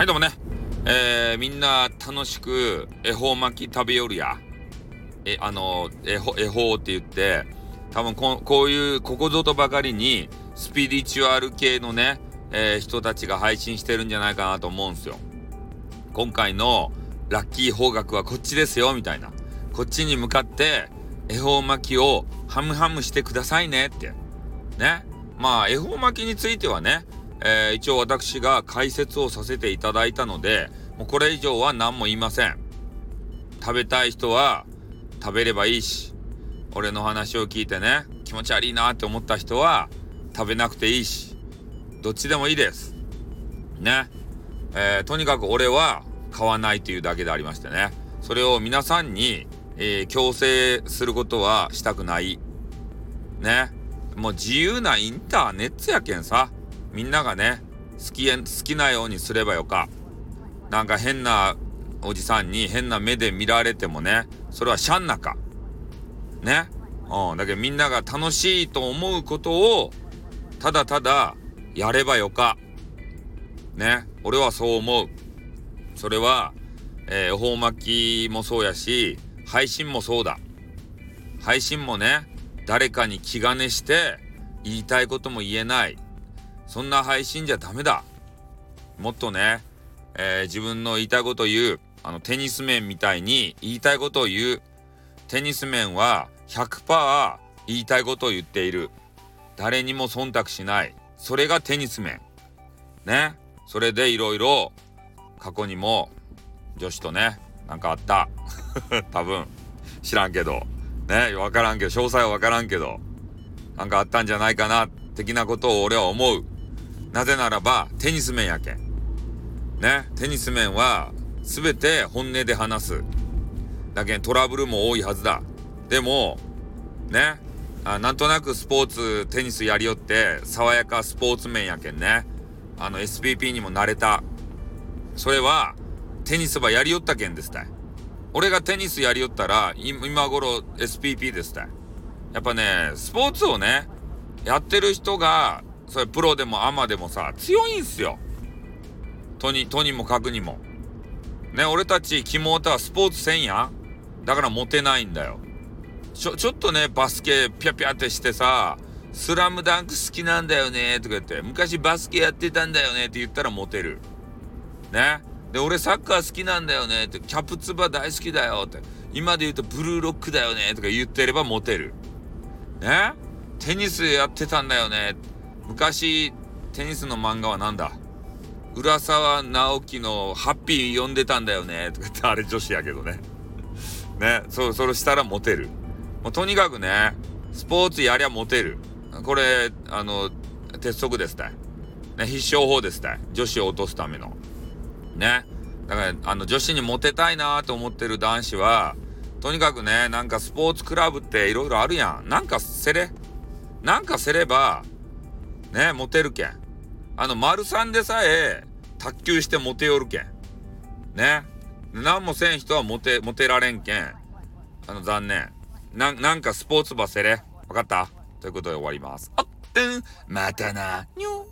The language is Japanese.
はいどうもね、えー、みんな楽しく恵方巻き食べよるや。え、あの、恵方、恵方って言って、多分ここういうここぞとばかりにスピリチュアル系のね、えー、人たちが配信してるんじゃないかなと思うんすよ。今回のラッキー方角はこっちですよ、みたいな。こっちに向かって恵方巻きをハムハムしてくださいねって。ね。まあ、恵方巻きについてはね、えー、一応私が解説をさせていただいたので、もうこれ以上は何も言いません。食べたい人は食べればいいし、俺の話を聞いてね、気持ち悪いなって思った人は食べなくていいし、どっちでもいいです。ね。えー、とにかく俺は買わないというだけでありましてね。それを皆さんに、えー、強制することはしたくない。ね。もう自由なインターネットやけんさ。みんながね、好き、好きなようにすればよか。なんか変なおじさんに変な目で見られてもね、それはシャンナか。ね。うん。だけどみんなが楽しいと思うことを、ただただやればよか。ね。俺はそう思う。それは、えー、恵方巻きもそうやし、配信もそうだ。配信もね、誰かに気兼ねして言いたいことも言えない。そんな配信じゃダメだ。もっとね、えー、自分の言いたいこと言う。あの、テニス面みたいに言いたいことを言う。テニス面は100%言いたいことを言っている。誰にも忖度しない。それがテニス面。ね。それでいろいろ過去にも女子とね、なんかあった。多分。知らんけど。ね。わからんけど、詳細はわからんけど。なんかあったんじゃないかな、的なことを俺は思う。なぜならば、テニス面やけん。ね、テニス面は、すべて本音で話す。だけんトラブルも多いはずだ。でも、ね、あなんとなくスポーツ、テニスやりよって、爽やかスポーツ面やけんね。あの、SPP にも慣れた。それは、テニスばやりよったけんですたい。俺がテニスやりよったら、今頃 SPP ですたい。やっぱね、スポーツをね、やってる人がそれプロでもアマでもさ、強いんすよ。とに、とにもかくにも。ね、俺たち、キモータはスポーツせんやだからモテないんだよ。ちょ、ちょっとね、バスケピャピャってしてさ、スラムダンク好きなんだよねとか言って、昔バスケやってたんだよねって言ったらモテる。ね。で、俺サッカー好きなんだよねって、キャプツバ大好きだよって、今で言うとブルーロックだよねとか言ってればモテる。ね。テニスやってたんだよね。昔、テニスの漫画はなんだ?浦沢直樹のハッピー読んでたんだよね。とかって、あれ女子やけどね。ね、そ、それしたらモテる。もうとにかくね、スポーツやりゃモテる。これ、あの、鉄則ですたい。ね、必勝法ですたい。女子を落とすための。ね。だから、あの、女子にモテたいなと思ってる男子は、とにかくね、なんかスポーツクラブっていろいろあるやん。なんかせれ。なんかせれば、ね、モテるけん。あの、丸三でさえ、卓球してモテよるけん。ね。何もせん人はモテ、モテられんけん。あの、残念。な、なんかスポーツばせれ。わかった？ということで終わります。あってん、またな、にょ